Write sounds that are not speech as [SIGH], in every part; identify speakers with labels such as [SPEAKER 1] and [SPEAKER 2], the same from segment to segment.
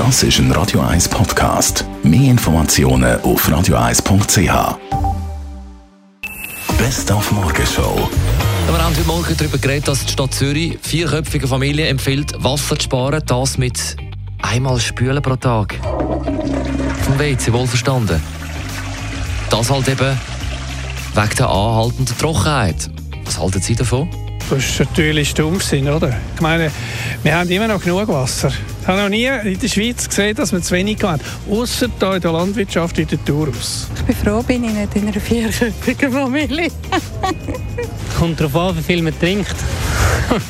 [SPEAKER 1] Das ist ein Radio 1 Podcast. Mehr Informationen auf radio1.ch. Best auf Morgenshow.
[SPEAKER 2] Wir haben heute Morgen darüber geredet, dass die Stadt Zürich vierköpfigen Familien empfiehlt, Wasser zu sparen. Das mit einmal spülen pro Tag. Vom WC, wohlverstanden. Das halt eben wegen der anhaltenden Trockenheit. Was halten Sie davon?
[SPEAKER 3] Das ist natürlich Stumpfsinn, oder? Ich meine, wir haben immer noch genug Wasser. Ich habe noch nie in der Schweiz gesehen, dass wir zu wenig haben. Außer hier in der Landwirtschaft in der Taurus.
[SPEAKER 4] Ich bin froh, bin ich nicht in einer vierköpfigen Familie.
[SPEAKER 5] Kommt darauf an, wie viel man trinkt,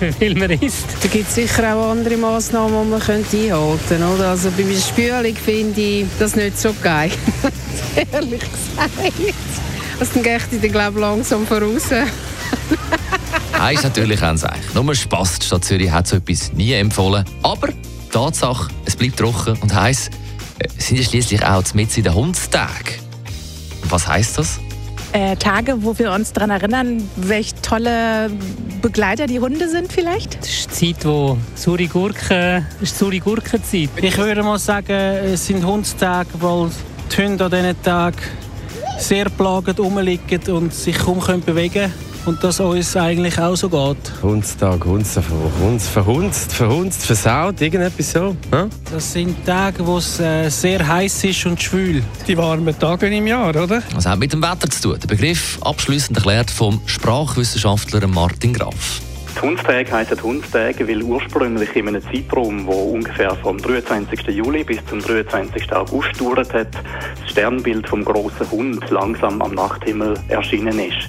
[SPEAKER 5] wie viel man isst.
[SPEAKER 6] Da gibt es sicher auch andere Massnahmen, die man könnte einhalten könnte. Also bei der Spülung finde ich das nicht so geil. [LAUGHS] Ehrlich gesagt. Also dann geht ich glaube langsam voraus.
[SPEAKER 2] Nein, ist natürlich ein Seich. Nur Spass, die Stadt Zürich hat so etwas nie empfohlen. Aber Tatsache, es bleibt trocken und heiß, äh, sind ja schließlich auch mit in den Hundstag. Was heißt das?
[SPEAKER 7] Äh, Tage, wo wir uns daran erinnern, welche tolle Begleiter die Hunde sind vielleicht?
[SPEAKER 5] Das ist die Zeit, wo Suri Gurken, ist Suri Gurkenzeit.
[SPEAKER 8] Ich würde mal sagen, es sind Hundstage, weil die Hunde an diesen Tagen sehr plagend rumliegen und sich kaum bewegen können und dass uns eigentlich auch so geht.
[SPEAKER 9] Hundstag, Hundstag, verhunzt, verhunzt, versaut, irgendetwas so. Ja?
[SPEAKER 8] Das sind Tage, wo es äh, sehr heiß ist und schwül.
[SPEAKER 3] Die warmen Tage im Jahr, oder?
[SPEAKER 2] Was hat mit dem Wetter zu tun? Der Begriff abschließend erklärt vom Sprachwissenschaftler Martin Graf.
[SPEAKER 10] Die Hundstage heissen Hundstage, weil ursprünglich in einem Zeitraum, wo ungefähr vom 23. Juli bis zum 23. August dauert hat, das Sternbild vom großen Hund langsam am Nachthimmel erschienen ist.